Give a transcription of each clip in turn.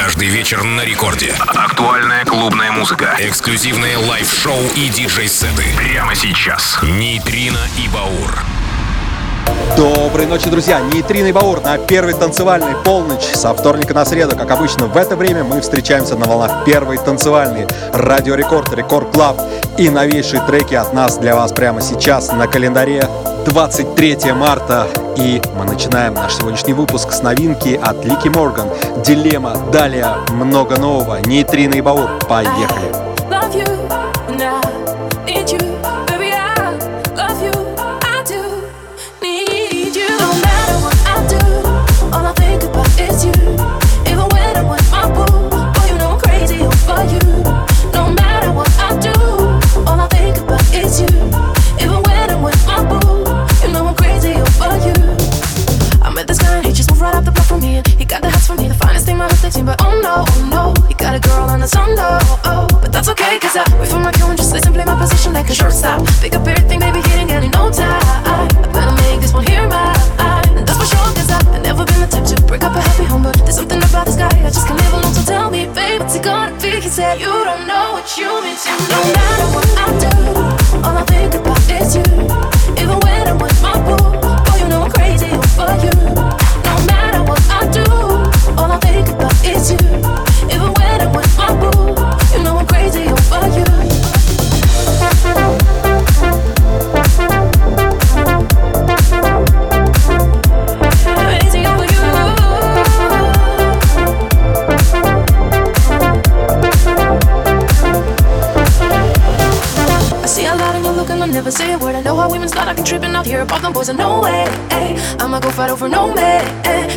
Каждый вечер на рекорде. Актуальная клубная музыка. Эксклюзивные лайв-шоу и диджей-сеты. Прямо сейчас. Нейтрино и Баур. Доброй ночи, друзья! Нейтрино и Баур на первой танцевальной полночь со вторника на среду. Как обычно, в это время мы встречаемся на волнах первой танцевальной. Радио Рекорд, Рекорд Клаб и новейшие треки от нас для вас прямо сейчас на календаре 23 марта, и мы начинаем наш сегодняшний выпуск с новинки от Лики Морган. Дилемма, далее много нового. Нейтрино и Баур, поехали! I was 16, but oh no, oh no. You got a girl on the sun though, oh, oh. But that's okay, cause I wait for my cue and just listen, play my position like a shortstop. Pick up everything, baby, hitting and in no time. I better make this one here my eye. And that's for sure, cause I, I've never been the type to break up a happy home, but there's something about this guy I just can't live alone. So tell me, babe, what's it gonna be? He said, You don't know what you mean to to. No matter what I do, all I think about is you. Even when I'm with my boo. see a lot in your look and I never say a word. I know how women start been tripping out here above them boys. are no way, ay, I'ma go fight over no man.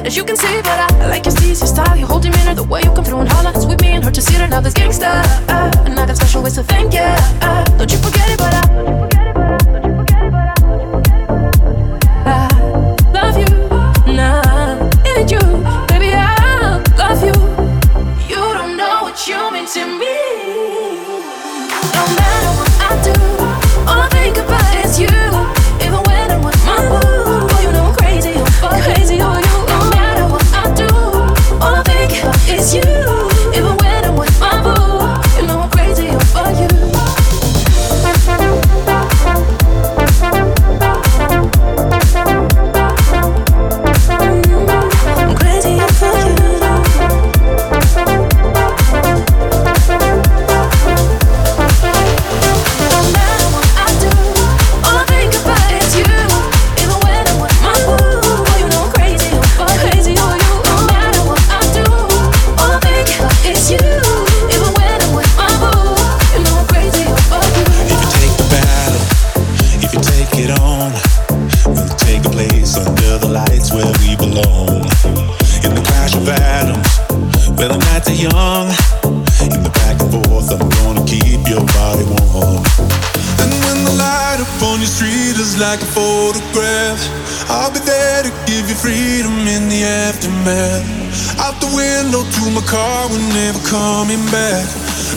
As you can see, but I, I like your steez, your style, your whole demeanor, the way you come through and holla. It's with me and her to see it. now. This gangsta, uh, and I got special ways to thank ya. Uh, don't you forget it, but I. to me is you.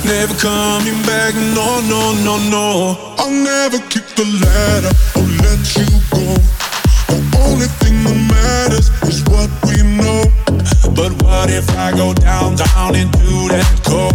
Never coming back, no, no, no, no. I'll never kick the ladder or let you go. The only thing that matters is what we know. But what if I go down, down into that cold?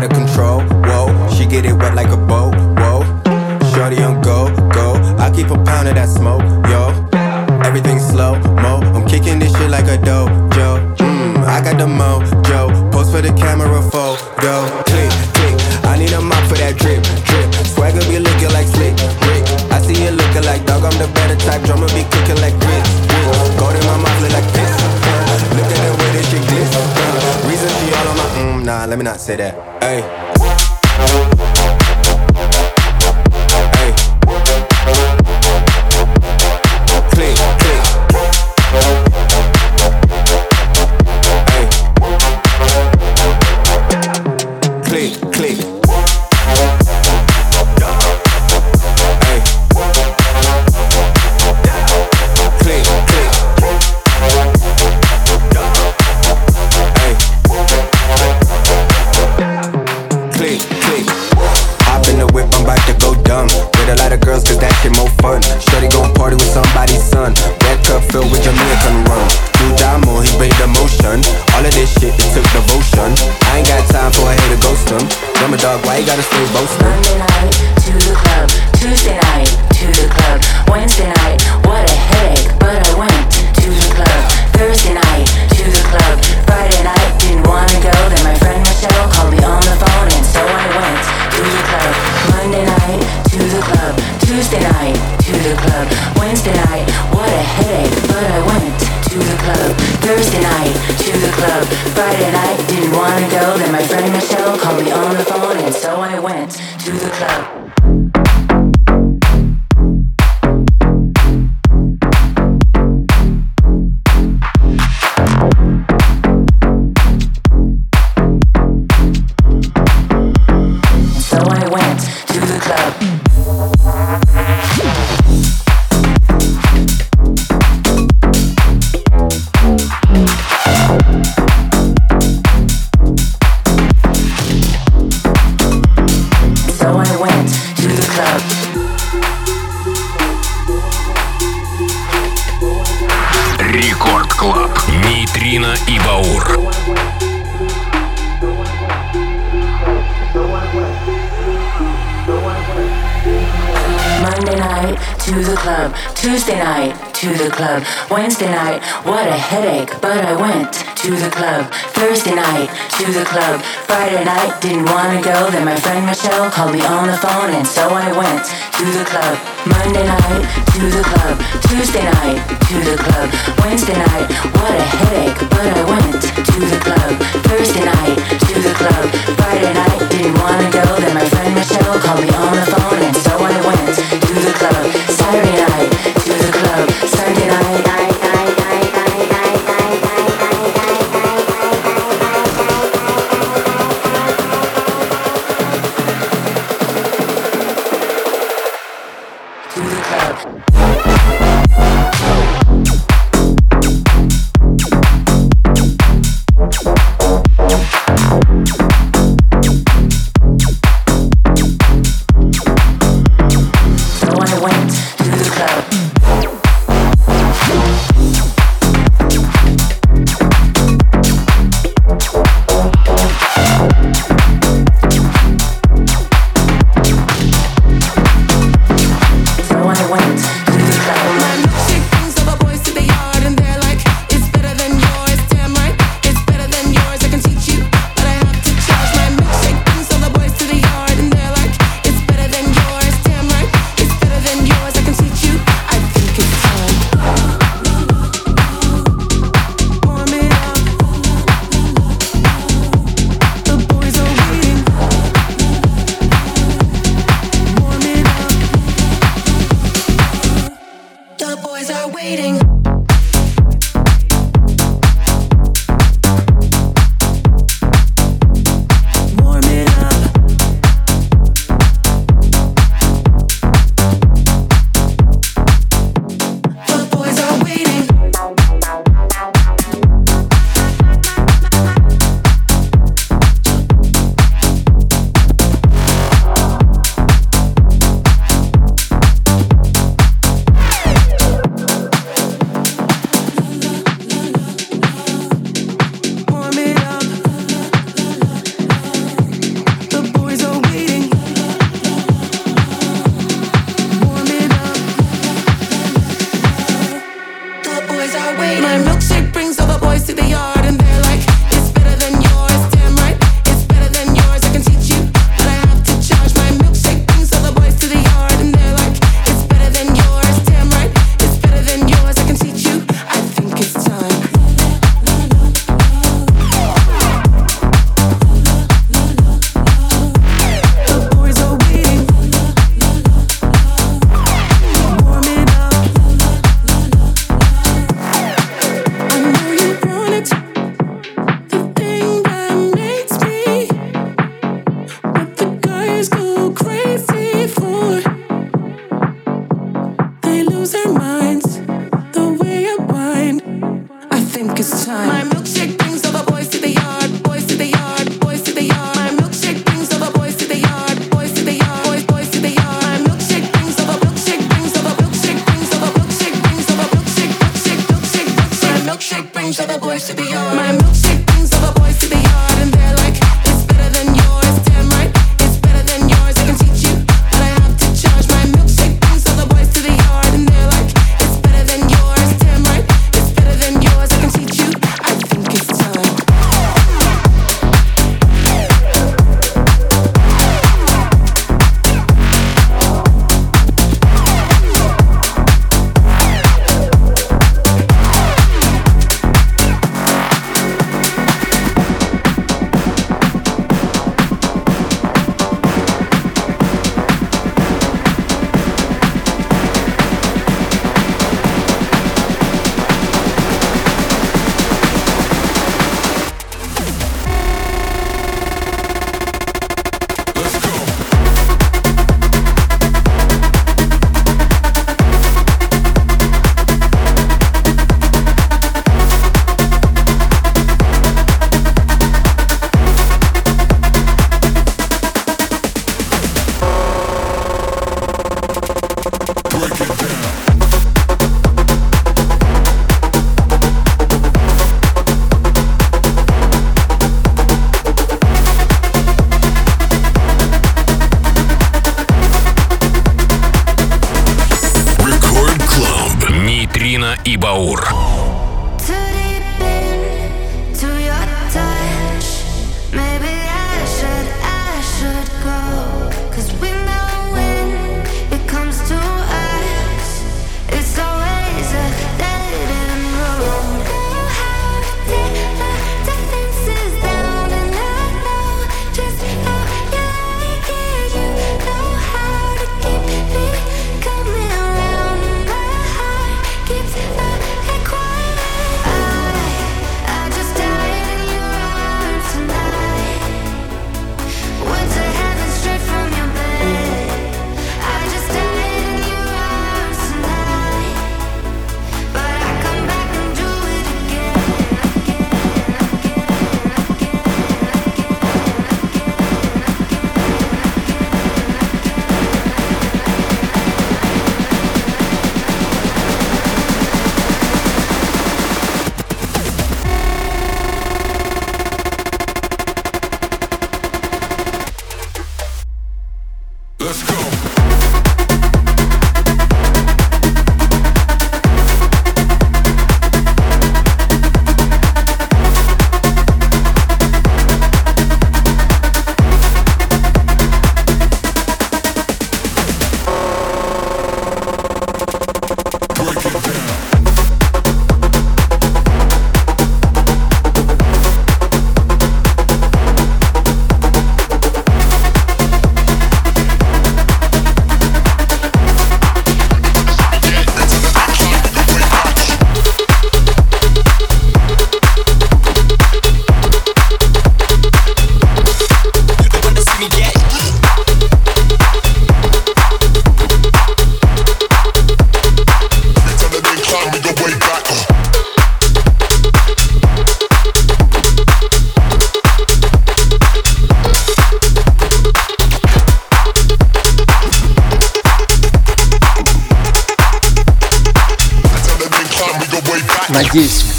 Out of control, whoa. She get it wet like a boat, whoa. Shorty on go, go. I keep a pound of that smoke, yo. Everything slow, mo. I'm kicking this shit like a dojo. Mmm, I got the mojo. Post for the camera, photo. Click, click. I need a mop for that drip, drip. Swagger be looking like slick, Rick. I see you looking like dog. I'm the better type. Drummer be cooking like grits. Gold in my mouth look like piss. Look at the way this shit glitz. Mm, nah. Let me not say that. Hey. gotta stay both sides. Friday night, didn't wanna go. Then my friend Michelle called me on the phone, and so I went to the club. Monday night, to the club. Tuesday night, to the club. Wednesday night, what a headache, but I went to the club. Thursday night, to the club. Friday night, didn't wanna go. Then my friend Michelle called me on the phone. Баур.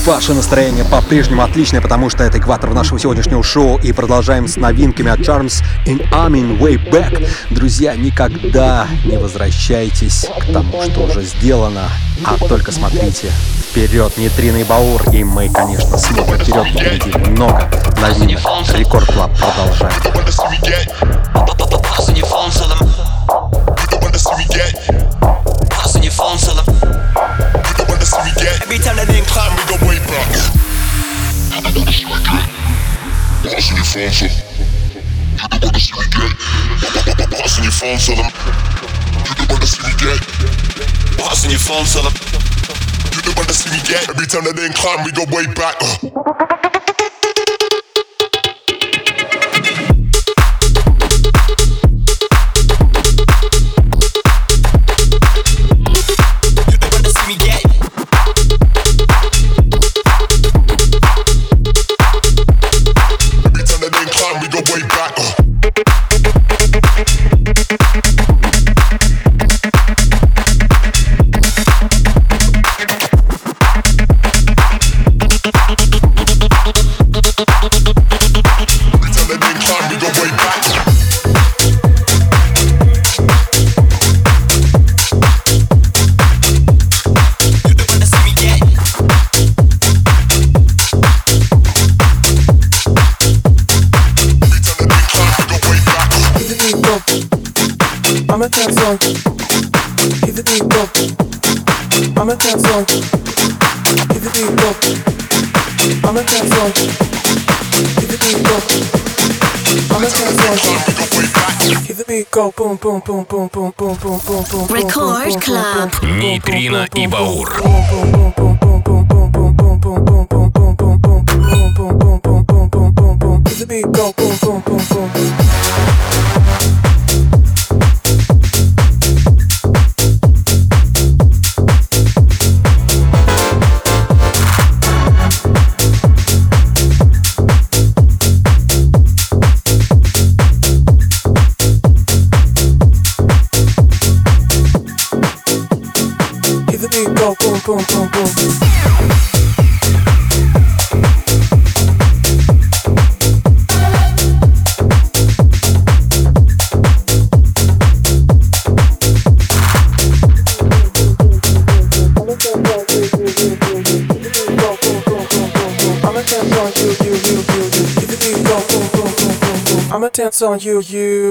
Ваше настроение по-прежнему отличное, потому что это экватор нашего сегодняшнего шоу. И продолжаем с новинками от Charms in Amin Way Back. Друзья, никогда не возвращайтесь к тому, что уже сделано, а только смотрите вперед, нейтриный баур. И мы, конечно, смотрим вперед, впереди много новинок. Рекорд Клаб продолжаем. Every time that name climb, we go way back. Uh. Record Club Нейтрино и Баур on you, you.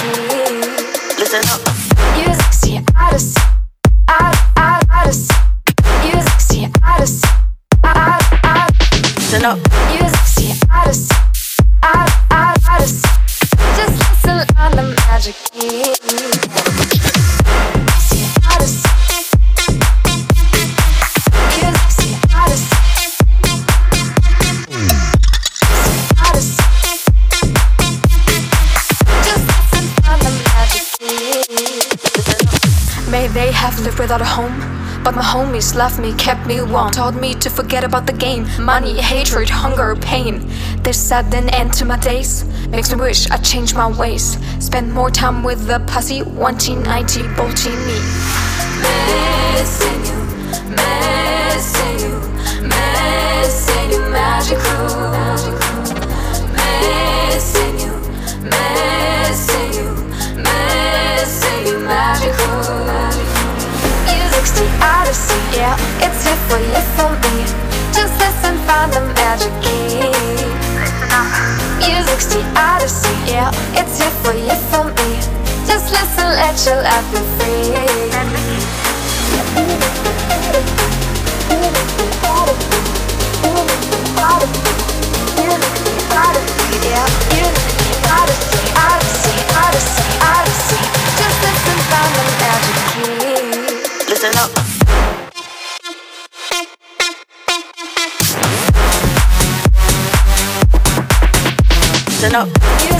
key. Listen up. Homies left me, kept me warm, taught me to forget about the game. Money, hatred, hunger, pain. This sudden end to my days makes me wish I changed my ways. Spend more time with the pussy, wanting, 190 bolting me. Missing the yeah, it's here for you, for me. Just listen, find the magic key. Music's the odyssey, yeah, it's here for you, for me. Just listen, let your life be free. Yeah, music, odyssey, odyssey, odyssey, odyssey Just listen, find the magic key listen up. Listen up.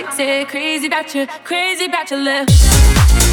excited, crazy about you, crazy about your love.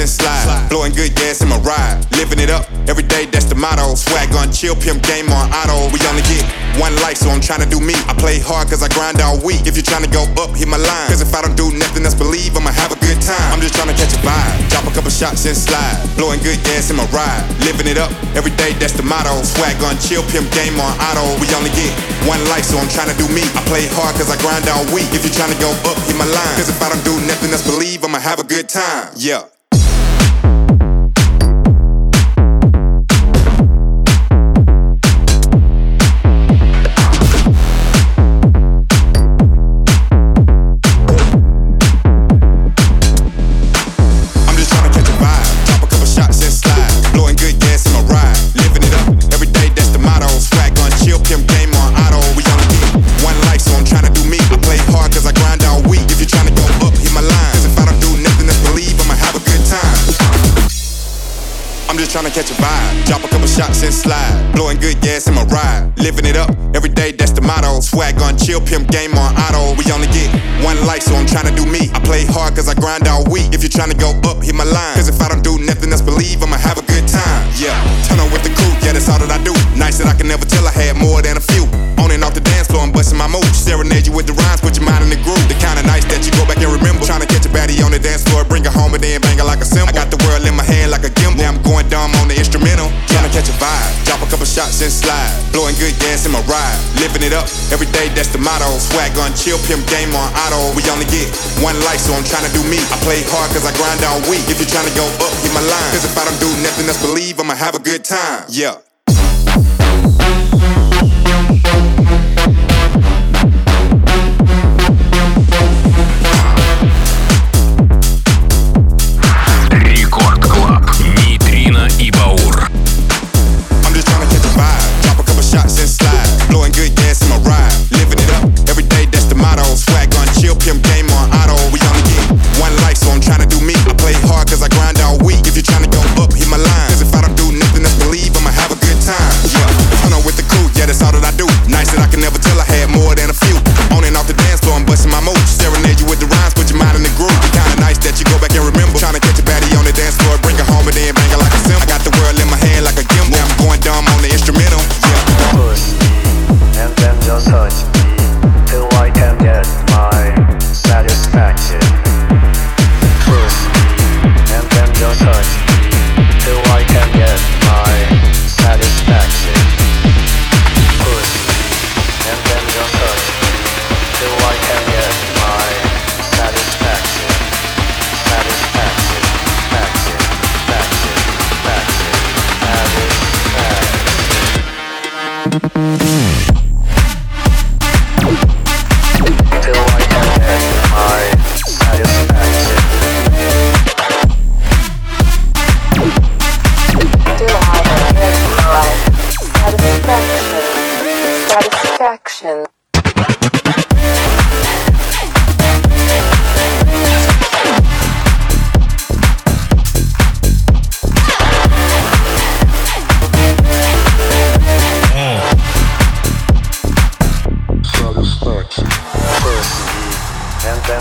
And slide. Blowing good gas in my ride. Living it up every day, that's the motto. Swag on chill, pimp game on auto. We only get one life, so I'm trying to do me. I play hard cause I grind all week. If you're trying to go up, hit my line. Cause if I don't do nothing else, believe I'ma have a good time. I'm just trying to catch a vibe. Drop a couple shots and slide. Blowing good gas in my ride. Living it up every day, that's the motto. Swag on chill, pimp game on auto. We only get one life, so I'm trying to do me. I play hard cause I grind all week. If you're trying to go up, hit my line. Cause if I don't do nothing else, believe I'ma have a good time. Yeah. Catch a vibe. Drop a couple shots and slide. Blowing good gas in my ride. Living it up every day, that's the motto. Swag on chill, pimp game on auto. We only get one life, so I'm trying to do me. I play hard cause I grind all week. If you're trying to go up, hit my line. Cause if I don't do nothing else, believe I'ma have a good time. Yeah, turn on with the crew, yeah, that's all that I do. Nice that I can never tell I had more than a few. On and off the dance floor, I'm busting my moves. Serenade you with the rhymes, put your mind in the groove. The kind of nights that you go back and remember. Trying to baddie on the dance floor, bring her home and then bang her like a cymbal. I got the world in my hand like a gimbal. Now I'm going dumb on the instrumental. Trying to catch a vibe, drop a couple shots and slide. Blowing good gas in my ride. Living it up every day, that's the motto. Swag on chill, pimp game on auto. We only get one life, so I'm trying to do me. I play hard cause I grind all week. If you're trying to go up, hit my line. Cause if I don't do nothing else, believe I'ma have a good time. Yeah. On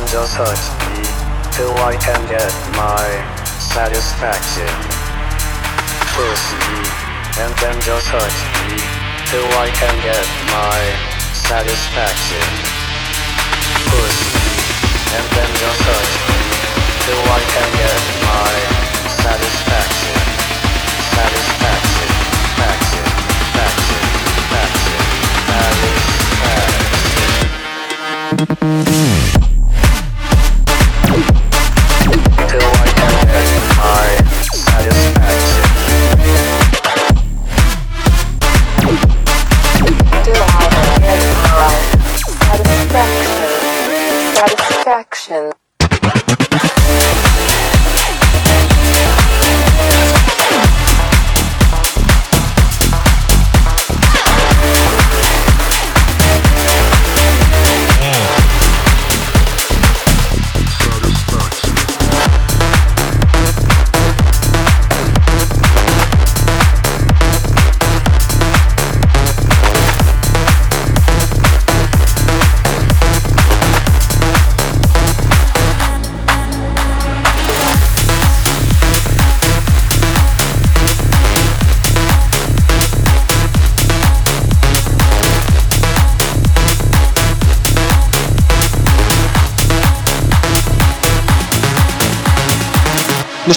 just touch me till I can get my satisfaction. Push me and then just touch me till I can get my satisfaction. Push me and then just touch me till I can get my satisfaction. Satisfaction, faction, faction, faction, satisfaction.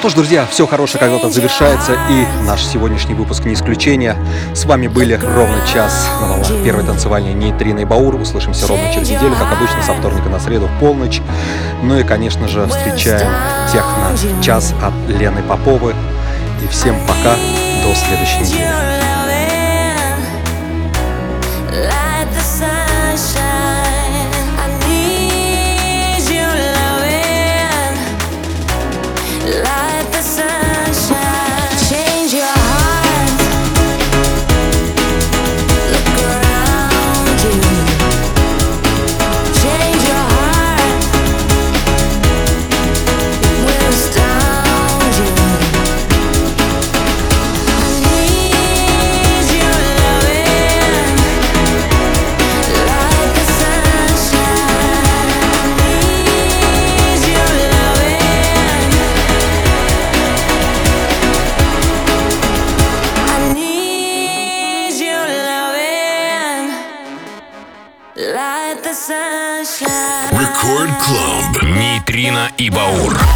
Что ж, друзья, все хорошее когда-то завершается, и наш сегодняшний выпуск не исключение. С вами были ровно час на волнах первой танцевальной Нейтрина и Баур. Услышимся ровно через неделю, как обычно, со вторника на среду в полночь. Ну и, конечно же, встречаем техно час от Лены Поповы. И всем пока, до следующей недели. И Баур.